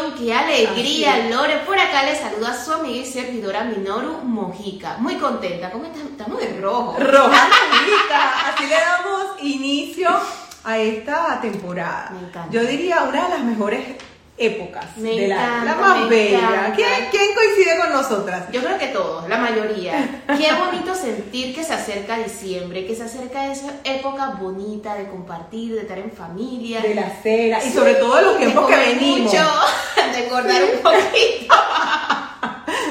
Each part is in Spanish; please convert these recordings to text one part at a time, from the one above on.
emoción, qué alegría, Lore. Por acá le saluda a su amiga y servidora Minoru Mojica. Muy contenta. ¿Cómo estamos? Estamos de rojo. Roja Mojica. Así le damos inicio a esta temporada. Me encanta. Yo diría una de las mejores épocas Me de la, encanta, la más bella. ¿Quién, quién coincide con nosotras? Yo creo que todos, la mayoría. Qué bonito sentir que se acerca diciembre, que se acerca esa época bonita de compartir, de estar en familia. De la cena y sobre todo de los de tiempos que venimos. mucho, de engordar un poquito.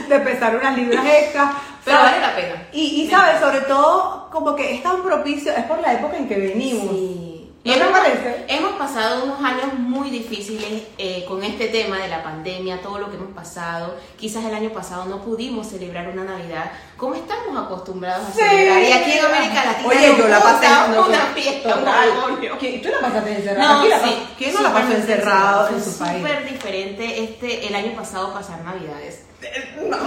De pesar unas libras extras. Pero ¿sabes? vale la pena. Y, y sabes, sobre todo, como que es tan propicio, es por la época en que venimos. Sí. ¿No te hemos, parece? hemos pasado unos años muy difíciles eh, con este tema de la pandemia, todo lo que hemos pasado. Quizás el año pasado no pudimos celebrar una Navidad como estamos acostumbrados a Sí. celebrar. Y aquí en América Latina Oye, yo la pasé no, una no, fiesta, un total. matrimonio. ¿Quién- ¿Tú la pasaste encerrado? No, ¿Quién, la sí. quién no la pasó encerrado en su país? súper diferente este, el año pasado pasar Navidades.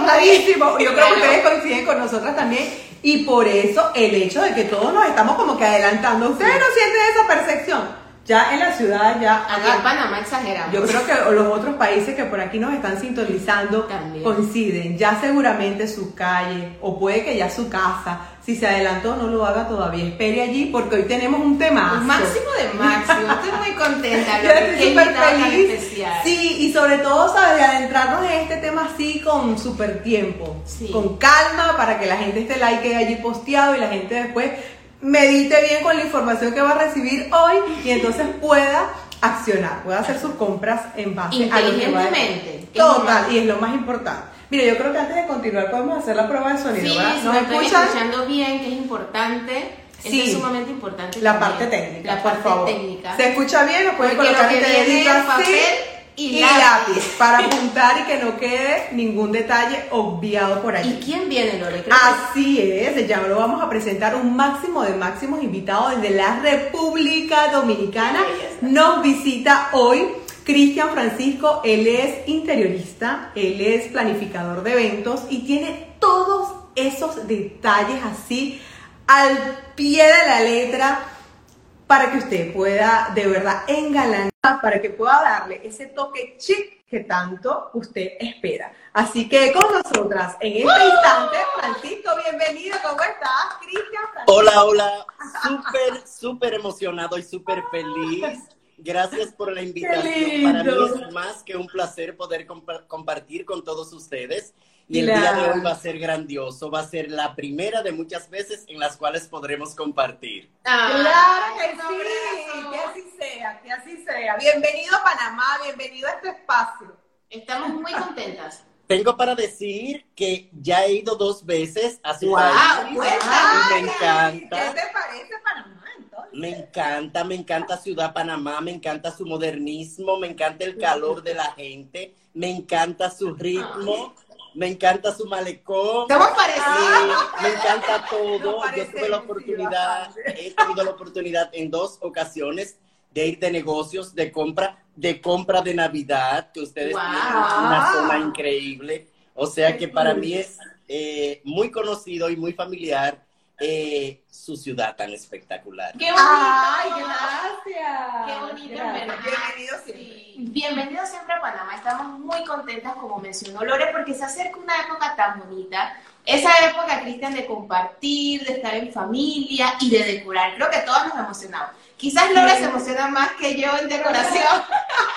Clarísimo. Yo creo que ustedes coinciden con nosotras también. Y por eso el hecho de que todos nos estamos como que adelantando. Ustedes no sienten esa percepción. Ya en la ciudad, ya. Aquí en Panamá exageramos. Yo creo que los otros países que por aquí nos están sintonizando También. coinciden. Ya seguramente su calle o puede que ya su casa, si se adelantó, no lo haga todavía. Espere allí porque hoy tenemos un tema. Un máximo de máximo. Estoy muy contenta. Yo estoy súper feliz. especial. Sí, y sobre todo, ¿sabes? De adentrarnos en este tema así con súper tiempo. Sí. Con calma para que la gente esté like quede allí posteado y la gente después medite bien con la información que va a recibir hoy y entonces pueda accionar, pueda hacer sus compras en base a lo que va a Inteligentemente, lo Total, y es lo más importante. Mire, yo creo que antes de continuar podemos hacer la prueba de sonido, Sí, ¿verdad? ¿Nos me estoy escuchan? escuchando bien, que es importante. Sí. Esto es sumamente importante. La también. parte técnica, La por parte favor. técnica. ¿Se escucha bien? ¿Nos pueden Porque colocar lo que viene así? papel y y lápiz. lápiz para apuntar y que no quede ningún detalle obviado por ¿Y allí. quién viene, Lore? Así es, ya lo vamos a presentar un máximo de máximos invitados desde la República Dominicana. Nos visita hoy Cristian Francisco, él es interiorista, él es planificador de eventos y tiene todos esos detalles así al pie de la letra para que usted pueda de verdad engalanar, para que pueda darle ese toque chic que tanto usted espera. Así que con nosotras en este instante, Francisco, bienvenido, ¿cómo estás? Cristian Francisco. Hola, hola, súper, súper emocionado y súper feliz. Gracias por la invitación. Para mí es más que un placer poder compa- compartir con todos ustedes. Y el día de hoy va a ser grandioso. Va a ser la primera de muchas veces en las cuales podremos compartir. Ay, Claro que sí, que así sea, que así sea. Bienvenido a Panamá, bienvenido a este espacio. Estamos muy contentas. Tengo para decir que ya he ido dos veces a su Guau, país. cuéntame. Y me encanta. ¿Qué te parece Panamá entonces? Me encanta, me encanta Ciudad Panamá, me encanta su modernismo, me encanta el calor de la gente, me encanta su ritmo, me encanta su malecón. Estamos Sí, me encanta todo. Yo tuve la oportunidad, he tenido la oportunidad en dos ocasiones de ir de negocios, de compra, de compra de Navidad, que ustedes Wow. tienen una zona increíble. O sea que para mí es eh, muy conocido y muy familiar eh, su ciudad tan espectacular. Qué bonito. Ay, gracias. Qué bonito, Gracias. ¿verdad? Bienvenido siempre. Sí. Bienvenido siempre a Panamá. Estamos muy contentas, como mencionó Lore, porque se acerca una época tan bonita. Esa época, Cristian, de compartir, de estar en familia y de decorar. Creo que todos nos emocionamos. Quizás Lore se emociona más que yo en decoración.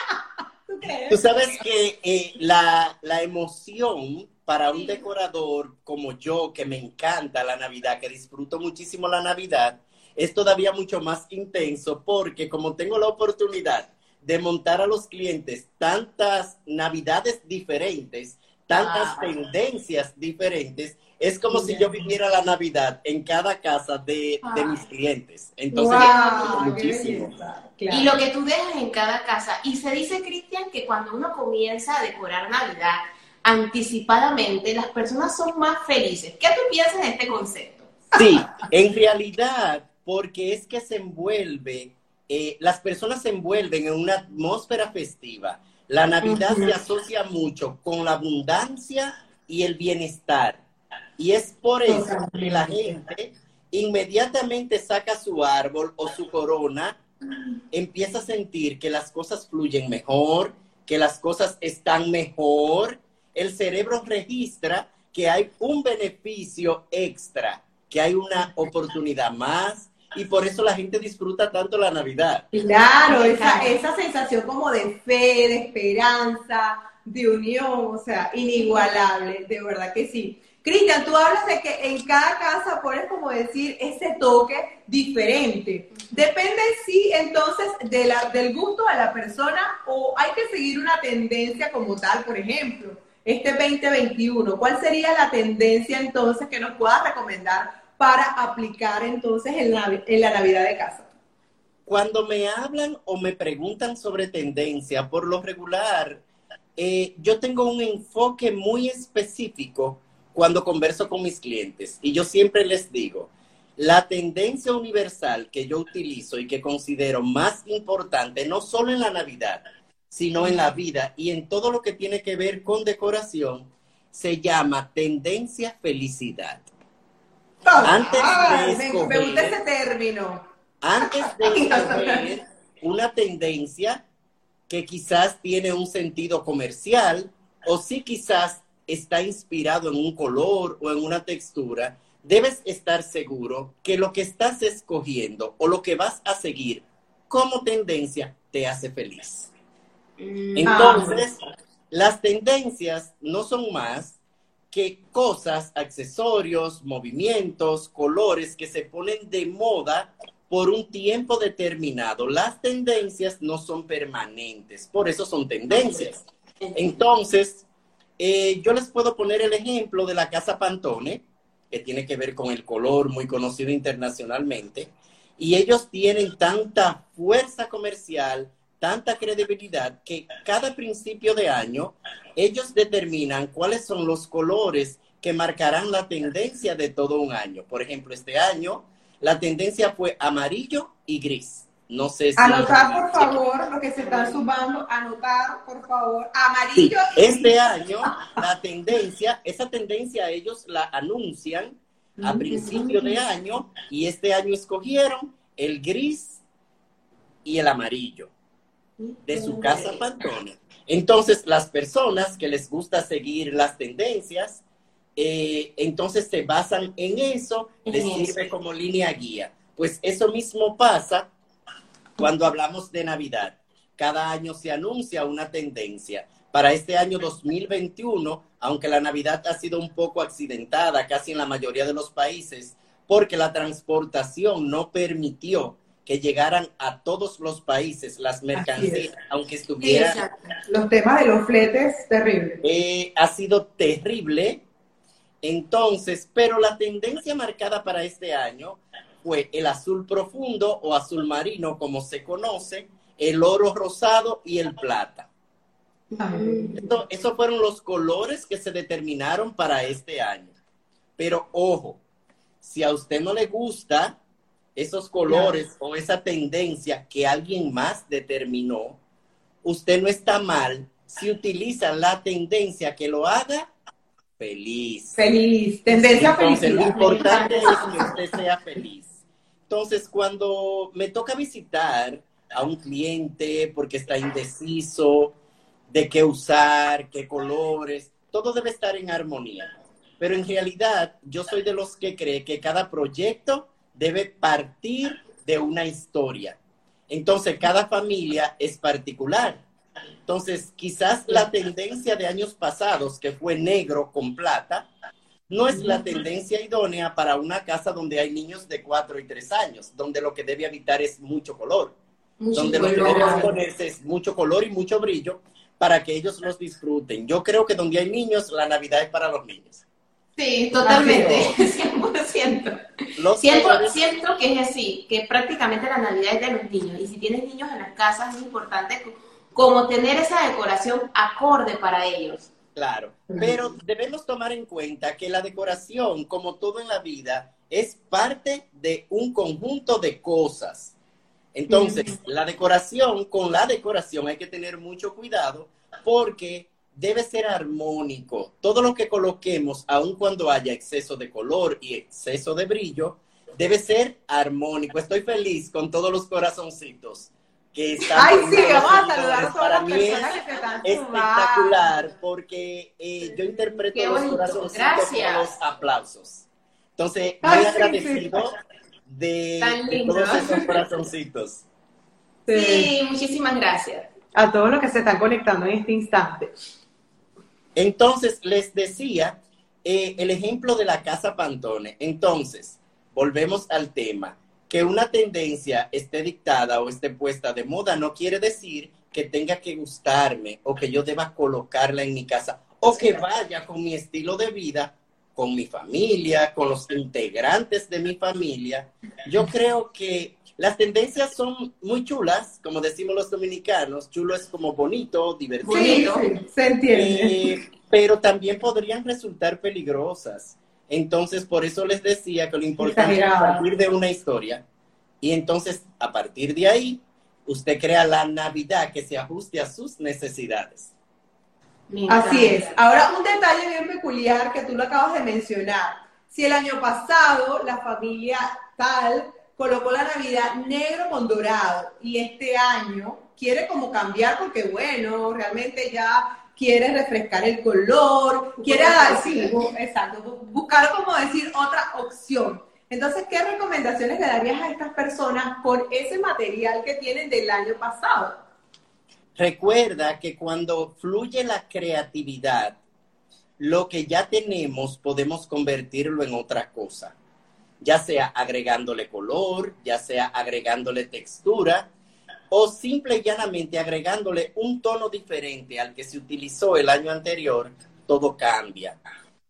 ¿Tú crees? Tú sabes que eh, la, la emoción para un decorador como yo, que me encanta la Navidad, que disfruto muchísimo la Navidad, es todavía mucho más intenso porque como tengo la oportunidad de montar a los clientes tantas Navidades diferentes, tantas Ah. tendencias diferentes, es como si yo viviera la Navidad en cada casa de, de mis clientes. Entonces, qué muchísimo. Claro. Y lo que tú dejas en cada casa. Y se dice, Cristian, que cuando uno comienza a decorar Navidad anticipadamente, las personas son más felices. ¿Qué tú piensas de este concepto? Sí, en realidad, porque es que se envuelve, eh, las personas se envuelven en una atmósfera festiva. La Navidad se asocia mucho con la abundancia y el bienestar. Y es por eso que la gente inmediatamente saca su árbol o su corona, empieza a sentir que las cosas fluyen mejor, que las cosas están mejor, el cerebro registra que hay un beneficio extra, que hay una oportunidad más, y por eso la gente disfruta tanto la Navidad. Claro, esa, esa sensación como de fe, de esperanza, de unión, o sea, inigualable, de verdad que sí. Cristian, tú hablas de que en cada casa pones como decir ese toque diferente. Depende sí entonces de la, del gusto de la persona o hay que seguir una tendencia como tal, por ejemplo, este 2021. ¿Cuál sería la tendencia entonces que nos puedas recomendar para aplicar entonces en la, en la Navidad de casa? Cuando me hablan o me preguntan sobre tendencia, por lo regular, eh, yo tengo un enfoque muy específico cuando converso con mis clientes y yo siempre les digo, la tendencia universal que yo utilizo y que considero más importante, no solo en la Navidad, sino en la vida y en todo lo que tiene que ver con decoración, se llama tendencia felicidad. Antes de escoger, ese término. Antes de escoger una tendencia que quizás tiene un sentido comercial o si quizás está inspirado en un color o en una textura, debes estar seguro que lo que estás escogiendo o lo que vas a seguir como tendencia te hace feliz. Mm. Entonces, las tendencias no son más que cosas, accesorios, movimientos, colores que se ponen de moda por un tiempo determinado. Las tendencias no son permanentes, por eso son tendencias. Entonces, eh, yo les puedo poner el ejemplo de la Casa Pantone, que tiene que ver con el color muy conocido internacionalmente, y ellos tienen tanta fuerza comercial, tanta credibilidad, que cada principio de año ellos determinan cuáles son los colores que marcarán la tendencia de todo un año. Por ejemplo, este año la tendencia fue amarillo y gris. No sé si. Anotar, por favor, lo que se está sumando. Anotar, por favor. Amarillo. este año, la tendencia, esa tendencia ellos la anuncian a principio de año y este año escogieron el gris y el amarillo de su casa Pantone. Entonces, las personas que les gusta seguir las tendencias, eh, entonces se basan en eso, les sirve como línea guía. Pues eso mismo pasa cuando hablamos de Navidad. Cada año se anuncia una tendencia. Para este año 2021, aunque la Navidad ha sido un poco accidentada casi en la mayoría de los países, porque la transportación no permitió que llegaran a todos los países las mercancías, aunque estuvieran... los temas de los fletes, terrible. Eh, ha sido terrible. Entonces, pero la tendencia marcada para este año fue el azul profundo o azul marino, como se conoce, el oro rosado y el plata. esos fueron los colores que se determinaron para este año. Pero ojo, si a usted no le gusta esos colores o esa tendencia que alguien más determinó, usted no está mal si utiliza la tendencia que lo haga feliz. Feliz, tendencia feliz. Lo importante es que usted sea feliz. Entonces, cuando me toca visitar a un cliente porque está indeciso de qué usar, qué colores, todo debe estar en armonía. Pero en realidad, yo soy de los que cree que cada proyecto debe partir de una historia. Entonces, cada familia es particular. Entonces, quizás la tendencia de años pasados, que fue negro con plata, no es la tendencia idónea para una casa donde hay niños de 4 y 3 años, donde lo que debe habitar es mucho color, donde lo que debe ponerse es mucho color y mucho brillo para que ellos los disfruten. Yo creo que donde hay niños, la Navidad es para los niños. Sí, totalmente, 100%. Siento, siento que es así, que prácticamente la Navidad es de los niños. Y si tienes niños en las casas, es importante como tener esa decoración acorde para ellos. Claro, pero debemos tomar en cuenta que la decoración, como todo en la vida, es parte de un conjunto de cosas. Entonces, la decoración, con la decoración hay que tener mucho cuidado porque debe ser armónico. Todo lo que coloquemos, aun cuando haya exceso de color y exceso de brillo, debe ser armónico. Estoy feliz con todos los corazoncitos que está Ay, sí, vamos a saludar a todas para las mí personas es que se están espectacular porque eh, yo interpreto los corazoncitos como los aplausos. Entonces, Ay, muy sí, agradecido de, todos esos corazoncitos. Sí. Sí, muchísimas gracias. A todos los que se están conectando en este instante. Entonces, les decía eh, el ejemplo de la casa Pantone. Entonces, volvemos al tema. Que una tendencia esté dictada o esté puesta de moda no quiere decir que tenga que gustarme o que yo deba colocarla en mi casa o que vaya con mi estilo de vida, con mi familia, con los integrantes de mi familia. Yo creo que las tendencias son muy chulas, como decimos los dominicanos. Chulo es como bonito, divertido. Sí, sí, se entiende. Eh, pero también podrían resultar peligrosas. Entonces, por eso les decía que lo importante es partir de una historia y entonces, a partir de ahí, usted crea la Navidad que se ajuste a sus necesidades. Así es. Ahora, un detalle bien peculiar que tú lo acabas de mencionar. Si el año pasado la familia tal colocó la Navidad negro con dorado y este año quiere como cambiar porque, bueno, realmente ya quiere refrescar el color, quiere dar, sí, exacto, bu- buscar como decir otra opción. Entonces, ¿qué recomendaciones le darías a estas personas con ese material que tienen del año pasado? Recuerda que cuando fluye la creatividad, lo que ya tenemos podemos convertirlo en otra cosa, ya sea agregándole color, ya sea agregándole textura o simple y llanamente agregándole un tono diferente al que se utilizó el año anterior, todo cambia.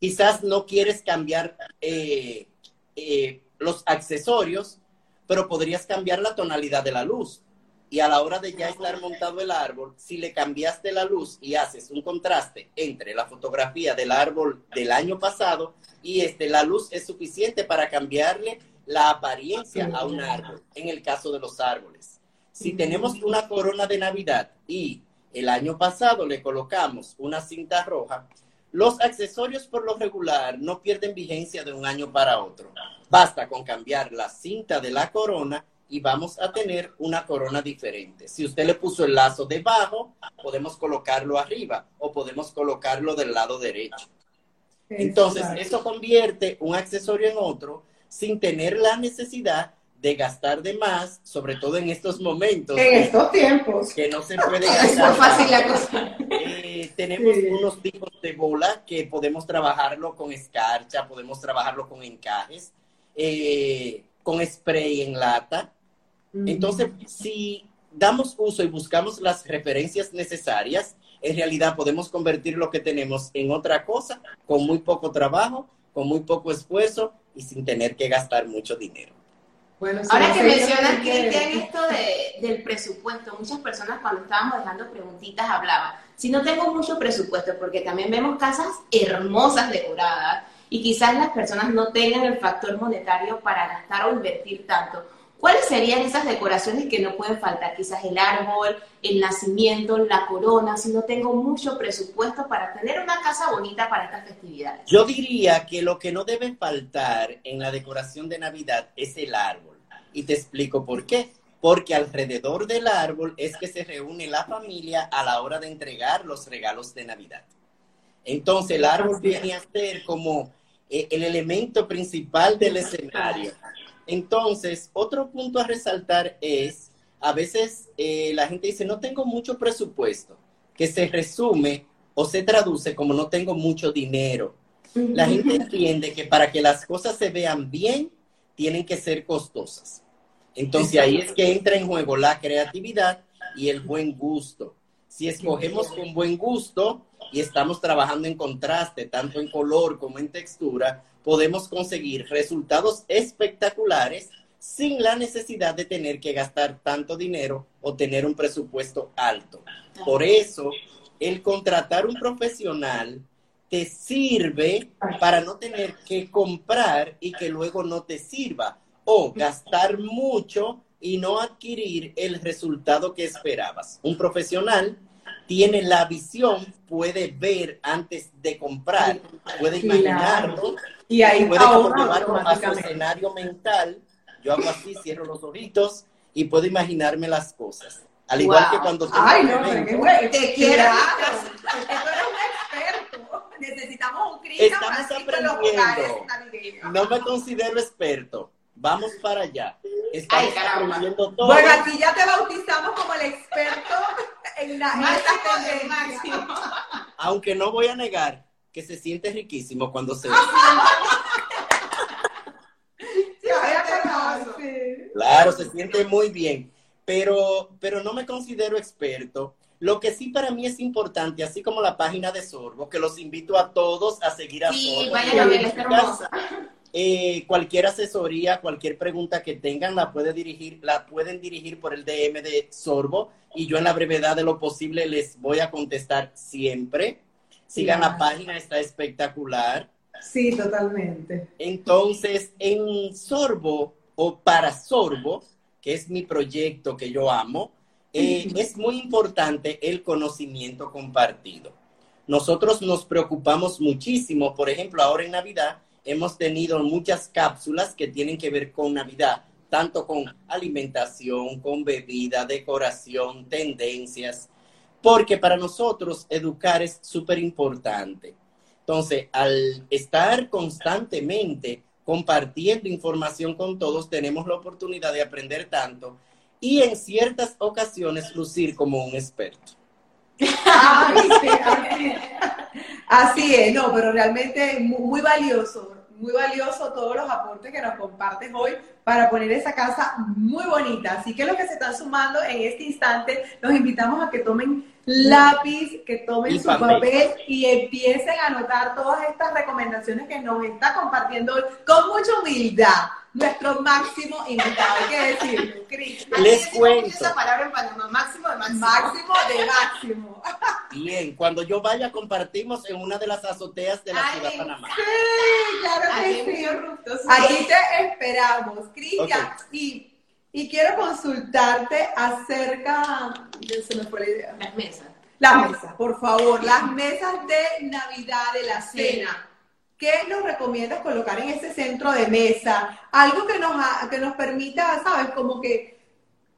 Quizás no quieres cambiar eh, eh, los accesorios, pero podrías cambiar la tonalidad de la luz. Y a la hora de ya estar montado el árbol, si le cambiaste la luz y haces un contraste entre la fotografía del árbol del año pasado y este, la luz es suficiente para cambiarle la apariencia a un árbol, en el caso de los árboles. Si tenemos una corona de Navidad y el año pasado le colocamos una cinta roja, los accesorios por lo regular no pierden vigencia de un año para otro. Basta con cambiar la cinta de la corona y vamos a tener una corona diferente. Si usted le puso el lazo debajo, podemos colocarlo arriba o podemos colocarlo del lado derecho. Entonces, eso convierte un accesorio en otro sin tener la necesidad de gastar de más, sobre todo en estos momentos En estos tiempos. que no se puede Es muy gastar. fácil la cosa. Eh, tenemos Sí. unos tipos de bola que podemos trabajarlo con escarcha, podemos trabajarlo con encajes, eh, con spray en lata. Entonces, si damos uso y buscamos las referencias necesarias, en realidad podemos convertir lo que tenemos en otra cosa con muy poco trabajo, con muy poco esfuerzo y sin tener que gastar mucho dinero. Bueno, sí, Ahora no que mencionas, Cristian, esto de, del presupuesto, muchas personas cuando estábamos dejando preguntitas hablaban, si no tengo mucho presupuesto, porque también vemos casas hermosas decoradas y quizás las personas no tengan el factor monetario para gastar o invertir tanto. ¿Cuáles serían esas decoraciones que no pueden faltar? Quizás el árbol, el nacimiento, la corona, si no tengo mucho presupuesto para tener una casa bonita para estas festividades. Yo diría que lo que no debe faltar en la decoración de Navidad es el árbol. Y te explico por qué. Porque alrededor del árbol es que se reúne la familia a la hora de entregar los regalos de Navidad. Entonces el árbol viene a ser como eh, el elemento principal del escenario. Entonces, otro punto a resaltar es, a veces eh, la gente dice, no tengo mucho presupuesto, que se resume o se traduce como no tengo mucho dinero. La gente entiende que para que las cosas se vean bien, tienen que ser costosas. Entonces ahí es que entra en juego la creatividad y el buen gusto. Si escogemos con buen gusto y estamos trabajando en contraste, tanto en color como en textura, podemos conseguir resultados espectaculares sin la necesidad de tener que gastar tanto dinero o tener un presupuesto alto. Por eso, el contratar un profesional te sirve para no tener que comprar y que luego no te sirva o gastar mucho y no adquirir el resultado que esperabas. Un profesional tiene la visión, puede ver antes de comprar, puede Claro. imaginarlo, Y ahí puede llevarlo a su escenario mental. Yo hago así, cierro los ojitos y puedo imaginarme las cosas. Al igual que cuando Ay, no, qué Te quiero. Claro. tú eres un experto. Necesitamos un Cristo Estamos aprendiendo. No me considero experto. Vamos para allá. Estamos Ay, aprendiendo todo. Bueno, aquí ya te bautizamos como el experto en, la, en máximo. Aunque no voy a negar que se siente riquísimo cuando se Claro, se siente muy bien, pero, pero no me considero experto. Lo que sí para mí es importante, así como la página de Sorbo, que los invito a todos a seguir a sí, Vayan a ver, hermosa. Eh, cualquier asesoría, cualquier pregunta que tengan, la, puede dirigir, la pueden dirigir por el DM de Sorbo y yo en la brevedad de lo posible les voy a contestar siempre. Sigan la página, está espectacular. Sí, totalmente. Entonces, en Sorbo o para Sorbo, que es mi proyecto que yo amo, eh, es muy importante el conocimiento compartido. Nosotros nos preocupamos muchísimo, por ejemplo, ahora en Navidad hemos tenido muchas cápsulas que tienen que ver con Navidad, tanto con alimentación, con bebida, decoración, tendencias porque para nosotros educar es súper importante. Entonces, al estar constantemente compartiendo información con todos, tenemos la oportunidad de aprender tanto y en ciertas ocasiones lucir como un experto. así, es, no, pero realmente muy valioso, muy valioso todos los aportes que nos compartes hoy para poner esa casa muy bonita. Así que los que se están sumando en este instante, los invitamos a que tomen lápiz, que tomen su papel. y empiecen a anotar todas estas recomendaciones que nos está compartiendo hoy con mucha humildad nuestro máximo invitado, hay que decirlo, Cristian. Les cuento. Esa palabra en Panamá, máximo de máximo. Máximo de máximo. Bien, cuando yo vaya compartimos en una de las azoteas de la ciudad de Panamá. Sí, claro que sí. Aquí te esperamos, Cristian. Y y quiero consultarte acerca, se me fue la idea. Las mesas. Las mesas, por favor, las mesas de Navidad, de la cena. ¿Qué nos recomiendas colocar en ese centro de mesa? Algo que nos, que nos permita, ¿sabes? Como que,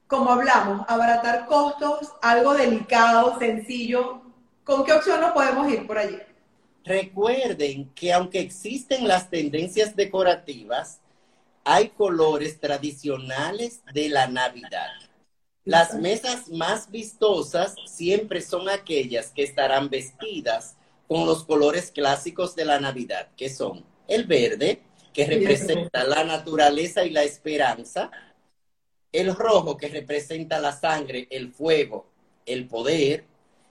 como hablamos, abaratar costos, algo delicado, sencillo. ¿Con qué opción nos podemos ir por allí? Recuerden que aunque existen las tendencias decorativas, hay colores tradicionales de la Navidad. Las mesas más vistosas siempre son aquellas que estarán vestidas con los colores clásicos de la Navidad, que son el verde, que representa la naturaleza y la esperanza, el rojo, que representa la sangre, el fuego, el poder,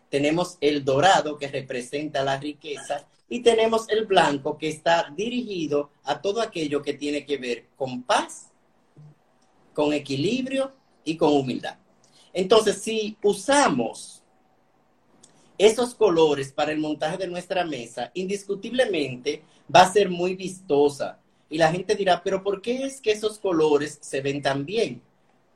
tenemos el dorado, que representa la riqueza, y tenemos el blanco que está dirigido a todo aquello que tiene que ver con paz, con equilibrio y con humildad. Entonces, si usamos esos colores para el montaje de nuestra mesa, indiscutiblemente va a ser muy vistosa. Y la gente dirá, pero ¿por qué es que esos colores se ven tan bien?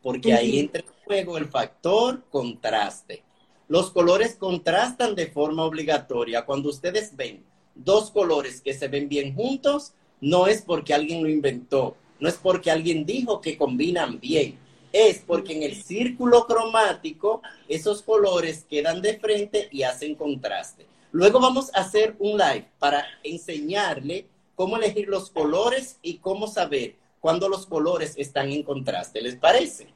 Porque ahí entra en juego el factor contraste. Los colores contrastan de forma obligatoria. Cuando ustedes ven dos colores que se ven bien juntos, no es porque alguien lo inventó, no es porque alguien dijo que combinan bien, es porque en el círculo cromático esos colores quedan de frente y hacen contraste. Luego vamos a hacer un live para enseñarle cómo elegir los colores y cómo saber cuándo los colores están en contraste. ¿Les parece?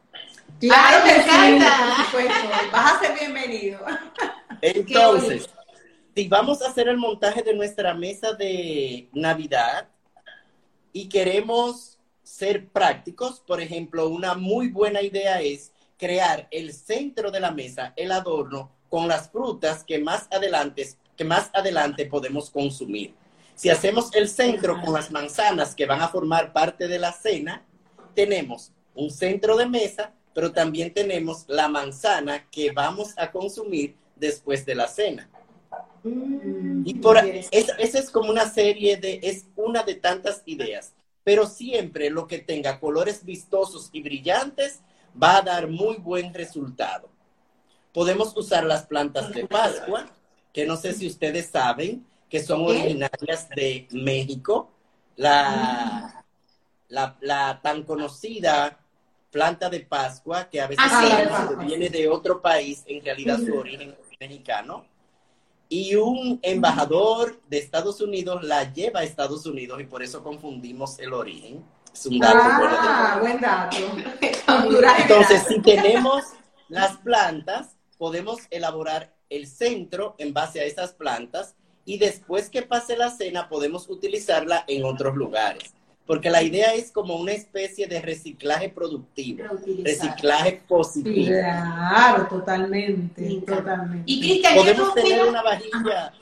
Claro, me encanta. Vas a ser bienvenido. Entonces, si vamos a hacer el montaje de nuestra mesa de Navidad y queremos ser prácticos, por ejemplo, una muy buena idea es crear el centro de la mesa, el adorno, con las frutas que más adelante, que más adelante podemos consumir. Si hacemos el centro con las manzanas que van a formar parte de la cena, tenemos un centro de mesa, pero también tenemos la manzana que vamos a consumir después de la cena. Y por esa es como una serie de, es una de tantas ideas, pero siempre lo que tenga colores vistosos y brillantes va a dar muy buen resultado. Podemos usar las plantas de Pascua, que no sé si ustedes saben, que son originarias de México. La, la, la tan conocida planta de Pascua, que a veces Ah, sí. viene de otro país, en realidad su origen es mexicano. Y un embajador de Estados Unidos la lleva a Estados Unidos y por eso confundimos el origen. Es un dato bueno de- Ah, buen dato. Entonces, si tenemos las plantas, podemos elaborar el centro en base a esas plantas y después que pase la cena podemos utilizarla en otros lugares. Porque la idea es como una especie de reciclaje productivo, Reutilizar. reciclaje positivo. Claro, totalmente, totalmente. Y Cristian, ¿qué tú Podemos tener una vajilla,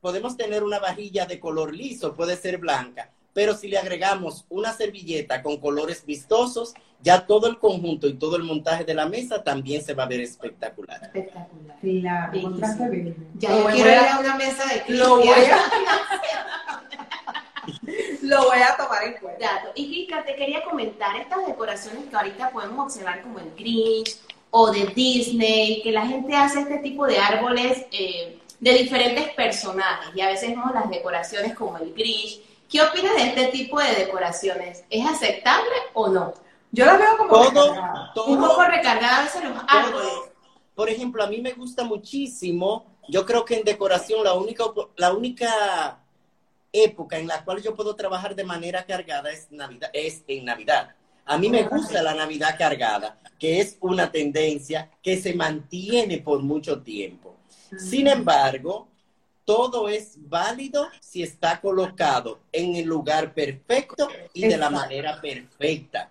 podemos tener una vajilla de color liso, puede ser blanca, pero si le agregamos una servilleta con colores vistosos, ya todo el conjunto y todo el montaje de la mesa también se va a ver espectacular. Espectacular. Claro, contraste verde. Ya Lo yo voy quiero ir a- a una mesa de Cristian. Lo voy Lo voy a tomar en cuenta. Dato. Y Cristian, te quería comentar estas decoraciones que ahorita podemos observar como el Grinch o de Disney, que la gente hace este tipo de árboles eh, de diferentes personajes y a veces vemos las decoraciones como el Grinch. ¿Qué opinas de este tipo de decoraciones? ¿Es aceptable o no? Yo lo veo como Todo, Un poco recargada a veces los árboles. todo. Por ejemplo, a mí me gusta muchísimo, yo creo que en decoración la única, la única época en la cual yo puedo trabajar de manera cargada es, Navidad, es en Navidad. A mí me gusta la Navidad cargada, que es una tendencia que se mantiene por mucho tiempo. Sin embargo, todo es válido si está colocado en el lugar perfecto y de la manera perfecta.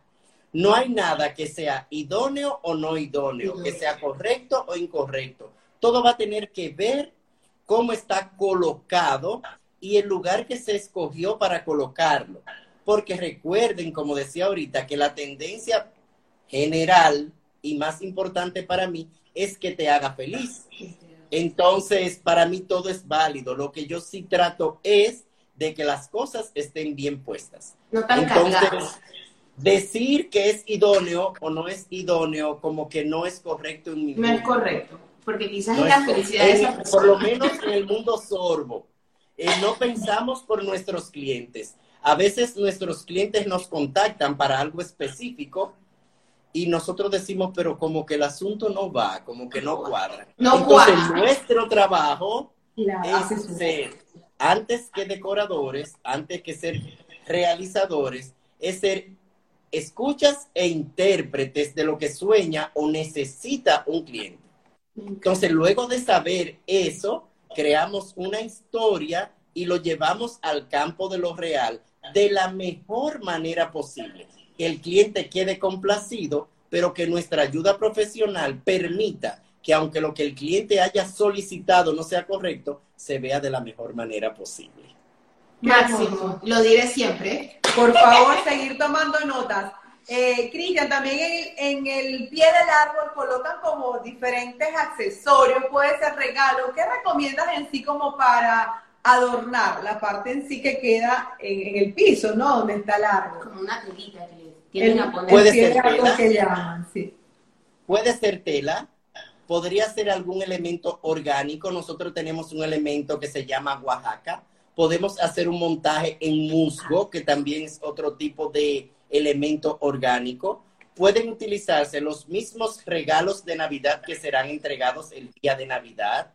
No hay nada que sea idóneo o no idóneo, que sea correcto o incorrecto. Todo va a tener que ver cómo está colocado y el lugar que se escogió para colocarlo. Porque recuerden, como decía ahorita, que la tendencia general y más importante para mí es que te haga feliz. Entonces, para mí todo es válido. Lo que yo sí trato es de que las cosas estén bien puestas. No tan Entonces, decir que es idóneo o no es idóneo, como que no es correcto en mi No es correcto. Porque quizás No es la felicidad de esa persona. Por lo menos en el mundo sorbo. Eh, no pensamos por nuestros clientes. A veces nuestros clientes nos contactan para algo específico y nosotros decimos, pero como que el asunto no va, como que no cuadra. No Entonces, cuadra. nuestro trabajo La es ser, antes que decoradores, antes que ser realizadores, es ser escuchas e intérpretes de lo que sueña o necesita un cliente. Entonces, luego de saber eso, creamos una historia y lo llevamos al campo de lo real de la mejor manera posible. Que el cliente quede complacido, pero que nuestra ayuda profesional permita que aunque lo que el cliente haya solicitado no sea correcto, se vea de la mejor manera posible. Máximo, lo diré siempre. Por favor, seguir tomando notas. Eh, Cristian, también en, en el pie del árbol colocan como diferentes accesorios, puede ser regalo. ¿Qué recomiendas en sí como para adornar la parte en sí que queda en, en el piso, ¿no? Donde está el árbol. Como una telita que le El, a poner. Puede ser tela. que llaman, sí. Puede ser tela, podría ser algún elemento orgánico. Nosotros tenemos un elemento que se llama Oaxaca. Podemos hacer un montaje en musgo, que también es otro tipo de elemento orgánico. Pueden utilizarse los mismos regalos de Navidad que serán entregados el día de Navidad.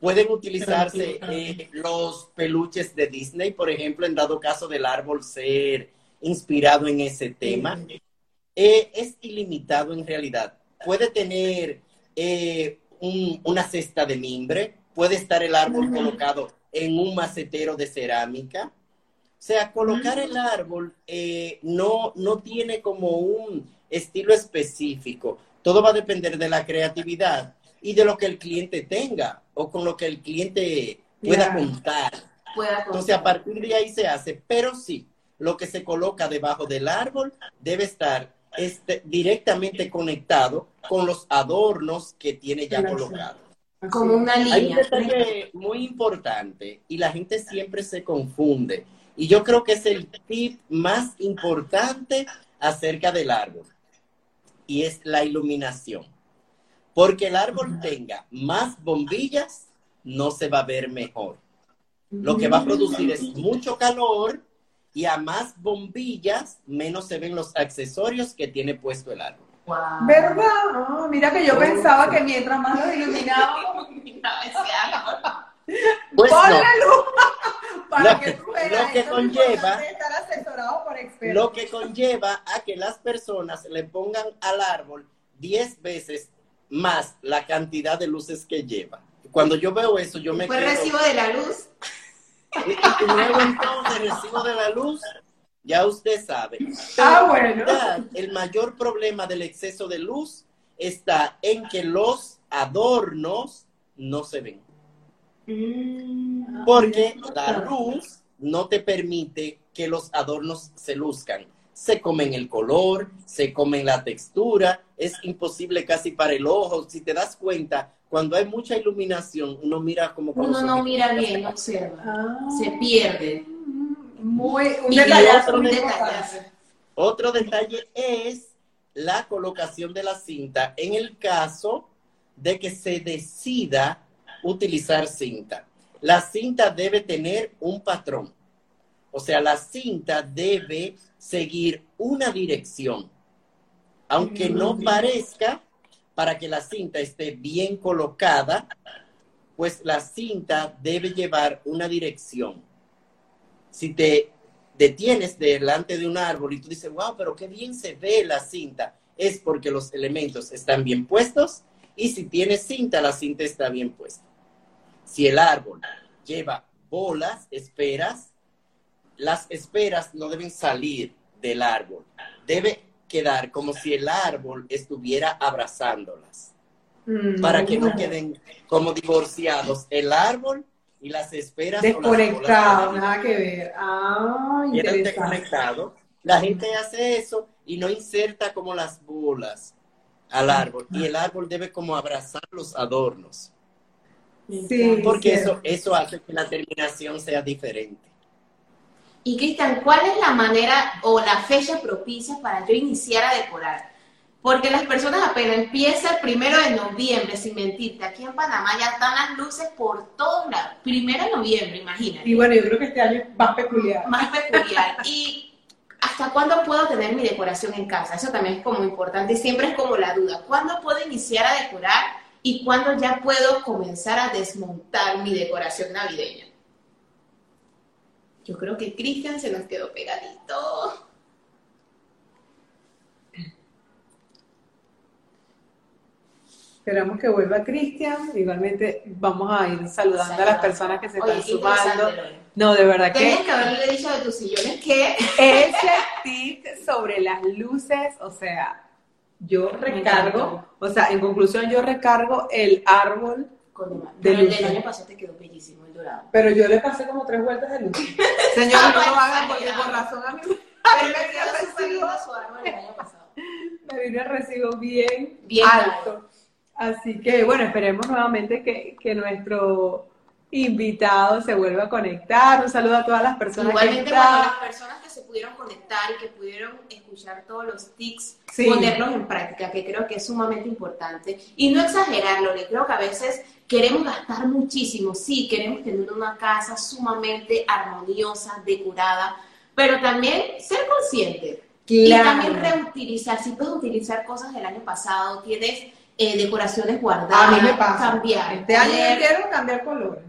Pueden utilizarse eh, los peluches de Disney, por ejemplo, en dado caso del árbol ser inspirado en ese tema. Eh, es ilimitado en realidad. Puede tener eh, un- una cesta de mimbre, puede estar el árbol colocado en un macetero de cerámica. O sea, colocar el árbol eh, no, no tiene como un estilo específico. Todo va a depender de la creatividad y de lo que el cliente tenga o con lo que el cliente pueda contar. Pueda Entonces, a partir de ahí se hace, pero sí, lo que se coloca debajo del árbol debe estar este, directamente conectado con los adornos que tiene ya Claro. colocados. como una Hay un línea. detalle muy importante y la gente siempre se confunde. Y yo creo que es el tip más importante acerca del árbol. Y es la iluminación. Porque el árbol tenga más bombillas, no se va a ver mejor. Lo que va a producir es mucho calor y a más bombillas, menos se ven los accesorios que tiene puesto el árbol. Wow. ¿Verdad? Mira que yo pensaba que mientras más lo iluminábamos, pues Pon no. la luz para Lo que, tú veas. lo que conlleva- estar asesorado por expertos. Lo que conlleva a que las personas le pongan al árbol 10 veces más la cantidad de luces que lleva. Cuando yo veo eso, yo me Fue quedo... recibo de la luz. Y, y luego entonces recibo de la luz, ya usted sabe. Ah, bueno. El mayor problema del exceso de luz está en que los adornos no se ven. Mm. Porque la luz no te permite que los adornos se luzcan. Se comen el color, se comen la textura, es imposible casi para el ojo. Si te das cuenta, cuando hay mucha iluminación, uno mira como Uno no mira bien, no observa. Ah. Se pierde. Muy, un Y detallazo otro detalle. Otro detalle es la colocación de la cinta en el caso de que se decida utilizar cinta. La cinta debe tener un patrón. O sea, la cinta debe seguir una dirección. Aunque no parezca, para que la cinta esté bien colocada, pues la cinta debe llevar una dirección. Si te detienes delante de un árbol y tú dices, wow, pero qué bien se ve la cinta, es porque los elementos están bien puestos y si tienes cinta, la cinta está bien puesta. Si el árbol lleva bolas, esperas, las esperas no deben salir del árbol, debe quedar como si el árbol estuviera abrazándolas, Mm, para que no queden como divorciados el árbol y las las bolas Desconectado, para nada que ver. Ah, desconectados. La gente hace eso y no inserta como las bolas al árbol. Y el árbol debe como abrazar los adornos. Sí, Porque cierto. eso, eso hace que la terminación sea diferente. Y Cristian, ¿cuál es la manera o la fecha propicia para yo iniciar a decorar? Porque las personas apenas empieza el primero de noviembre, sin mentirte, aquí en Panamá ya están las luces por todos lados. Primero de noviembre, imagínate. Y bueno, yo creo que este año es más peculiar. Más peculiar. ¿Y hasta cuándo puedo tener mi decoración en casa? Eso también es como importante y siempre es como la duda. ¿Cuándo puedo iniciar a decorar y cuándo ya puedo comenzar a desmontar mi decoración navideña? Yo creo que Cristian se nos quedó pegadito. Esperamos que vuelva Cristian. Igualmente vamos a ir saludando a las personas que se Oye, están sumando. No, de verdad que Tenías que haberle dicho de tus sillones que ese tip sobre las luces, o sea, yo recargo, o sea, en conclusión yo recargo el árbol, De pero el del año pasado te quedó bellísimo, el dorado. pero yo le pasé como tres vueltas de luz. Señor, no lo hagan porque por razón a mí Pero me me súper lindo su árbol el año pasado. me vino el recibo bien, Bien alto. Así que bueno, esperemos nuevamente que, que nuestro invitado se vuelva a conectar. Un saludo a todas las personas Igualmente, que están. las personas que se pudieron conectar y que pudieron escuchar todos los tics, Sí. ponerlos en práctica, que creo que es sumamente importante. Y no exagerarlo, le creo que a veces queremos gastar muchísimo, sí, queremos tener una casa sumamente armoniosa, decorada, pero también ser consciente. Y Claro. también reutilizar, si puedes utilizar cosas del año pasado, tienes eh, decoraciones guardadas, A mí me pasa. cambiar. Este año quiero cambiar colores.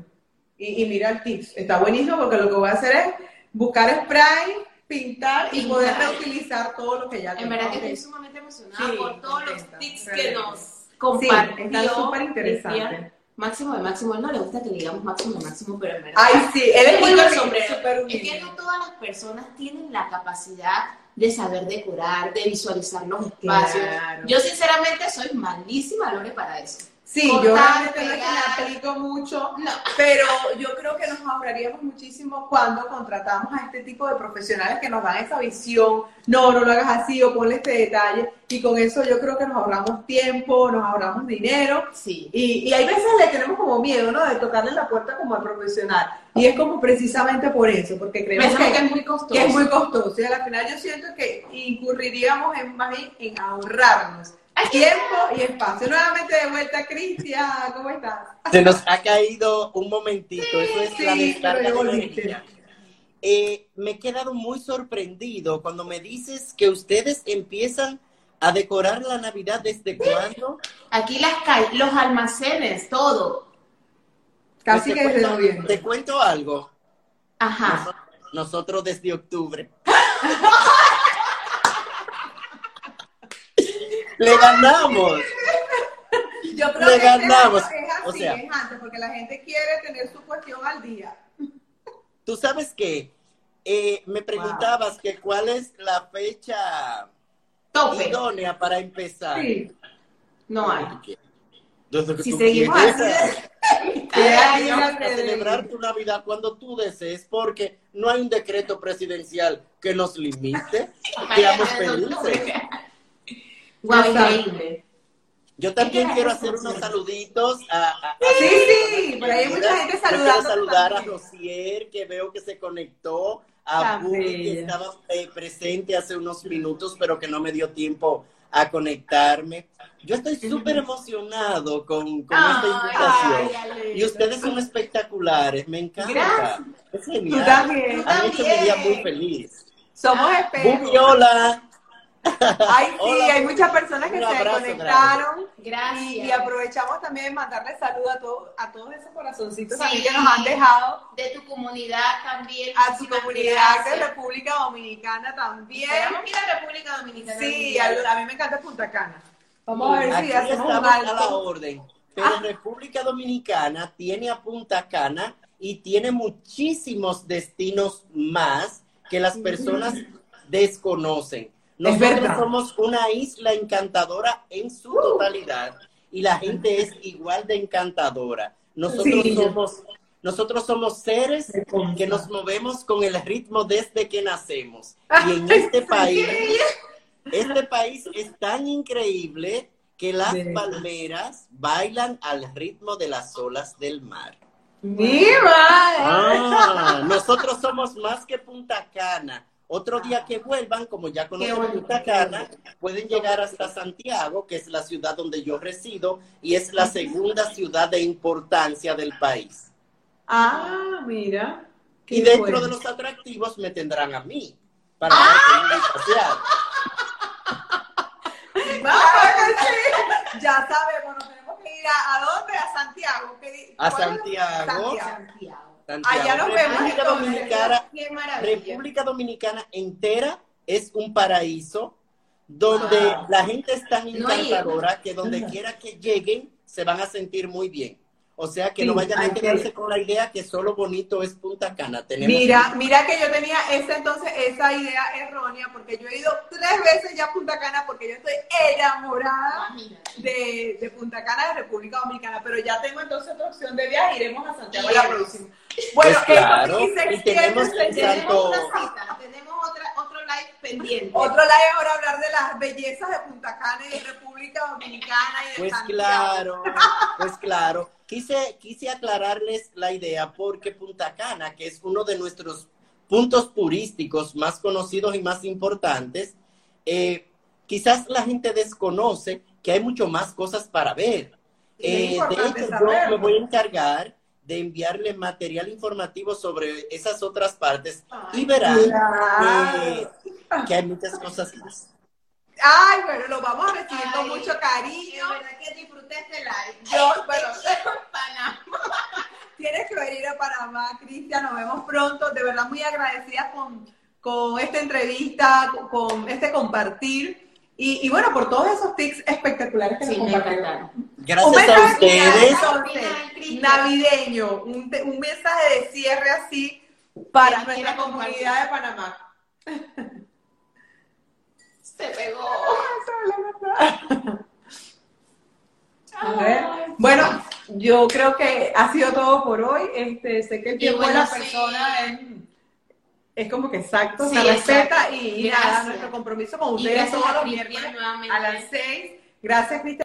Y, y mira el tips. Está buenísimo porque lo que voy a hacer es buscar spray, pintar y Pintar. poder reutilizar todo lo que ya En tengo. verdad que estoy sumamente emocionada Sí, por todos los tips que nos compartió. está súper interesante. Máximo de máximo, él no le gusta que le digamos máximo de máximo, pero en verdad. Ay, sí, él es muy sombrero. Es que no todas las personas tienen la capacidad de saber decorar, de visualizar los espacios. Claro. Yo sinceramente soy malísima, Lore, para eso. Sí, yo realmente no es que pegar. me aplico mucho, No. pero yo creo que nos ahorraríamos muchísimo cuando contratamos a este tipo de profesionales que nos dan esa visión, no, no lo hagas así o ponle este detalle, y con eso yo creo que nos ahorramos tiempo, nos ahorramos dinero, Sí. y, y hay veces le tenemos como miedo, ¿no? De tocarle la puerta como al profesional, y es como precisamente por eso, porque creemos que es muy costoso. que es muy costoso, y al final yo siento que incurriríamos en, más bien en ahorrarnos tiempo y espacio. Nuevamente de vuelta, Cristian, ¿cómo estás? Se nos ha caído un momentito. Eso es Sí, la descarga de volviste. energía. eh, me he quedado muy sorprendido cuando me dices que ustedes empiezan a decorar la Navidad desde cuándo. Aquí las los almacenes, todo. Casi que desde noviembre. Te cuento algo. Ajá. nosotros desde octubre. Le ganamos. Yo creo Le que ganamos. Es así, o sea, es antes, porque la gente quiere tener su cuestión al día. Tú sabes que eh, me preguntabas que cuál es la fecha Tope. idónea para empezar. Sí. No hay. Si seguimos Ay, a celebrar tu Navidad cuando tú desees, porque no hay un decreto presidencial que nos limite. Seamos felices. Exacto. increíble. Yo también quiero hacer unos saluditos a, a- a- Sí, sí, por ahí hay mucha gente Yo quiero saludando. saludar a también. Rosier, que veo que se conectó, a Bumi, que estaba eh, presente hace unos minutos, pero que no me dio tiempo a conectarme. Yo estoy súper emocionado con, con esta Ay, invitación. ay, y ustedes son espectaculares, me encanta. Gracias. Es Tú genial. también. Han hecho mi día También. muy feliz. Somos espejos. hola. Ay, sí, Hola, hay muchas personas que se abrazo conectaron. Gracias. Y, y aprovechamos también de mandarle saludos a, todos a todos esos corazoncitos Sí. también que nos han dejado. De tu comunidad también. A su muchísimas comunidad de. República Dominicana también. Ir a República Dominicana. Sí, a, a mí me encanta Punta Cana. Vamos a ver si hacemos un estamos a la alto. orden. Pero Ah. República Dominicana tiene a Punta Cana y tiene muchísimos destinos más que las personas desconocen. Nosotros verdad. somos una isla encantadora en su totalidad y la gente es igual de encantadora. Nosotros Sí. somos nosotros somos seres que nos movemos con el ritmo desde que nacemos. Y en este país este país es tan increíble que las palmeras bailan al ritmo de las olas del mar. Mira. Ah, nosotros somos más que Punta Cana. Otro día que vuelvan, como ya conocen Punta Cana, pueden llegar hasta Santiago, que es la ciudad donde yo resido, y es la segunda ciudad de importancia del país. Ah, mira. Qué Y dentro bueno. de los atractivos me tendrán a mí, para. Claro que sí. Ya sabemos, nos tenemos que ir a, ¿a dónde? A Santiago. ¿Qué di- A. Santiago. Santiago. Allá nos vemos, República. Dominicana, Qué maravilla. República Dominicana entera es un paraíso donde Wow. la gente es tan No encantadora que donde quiera que lleguen se van a sentir muy bien. O sea que no vayan a que- quedarse con la idea que solo bonito es Punta Cana. Tenemos Mira, mira que yo tenía esa entonces esa idea errónea porque yo he ido tres veces ya a Punta Cana porque yo estoy enamorada Imagínate. de, de Punta Cana de República Dominicana, pero ya tengo entonces otra opción de viaje, iremos a Santiago la Bien. próxima. Bueno, Pues claro, se y tenemos Tenemos una cita, tenemos otra, otro live pendiente. Otro live ahora hablar de las bellezas de Punta Cana y de República Dominicana y de Pues Santiago. claro, pues claro. Quise, quise aclararles la idea porque Punta Cana, que es uno de nuestros puntos turísticos más conocidos y más importantes, eh, quizás la gente desconoce que hay mucho más cosas para ver. Eh, de hecho, yo me voy a encargar de enviarle material informativo sobre esas otras partes y verán que, que hay muchas cosas más. Ay, bueno, lo vamos a recibir con mucho De cariño. verdad que disfruté este live. Yo, bueno, Panamá. Tienes que venir a Panamá, Cristian. Nos vemos pronto. De verdad, muy agradecida con, con esta entrevista, con, con este compartir. Y, y bueno, por todos esos tips espectaculares que Sí, nos me compartieron. Gracias a mensaje ustedes. entonces, Cristian. navideño, un, un mensaje de cierre así para nuestra comunidad de Panamá. Se pegó. A ver. Bueno, yo creo que ha sido todo por hoy. Este, sé que el tiempo de la sí. persona es, es como que exacto, Sí, se respeta y, y nada, nuestro compromiso con ustedes todos los nuevamente. a las seis. Gracias, Cristian.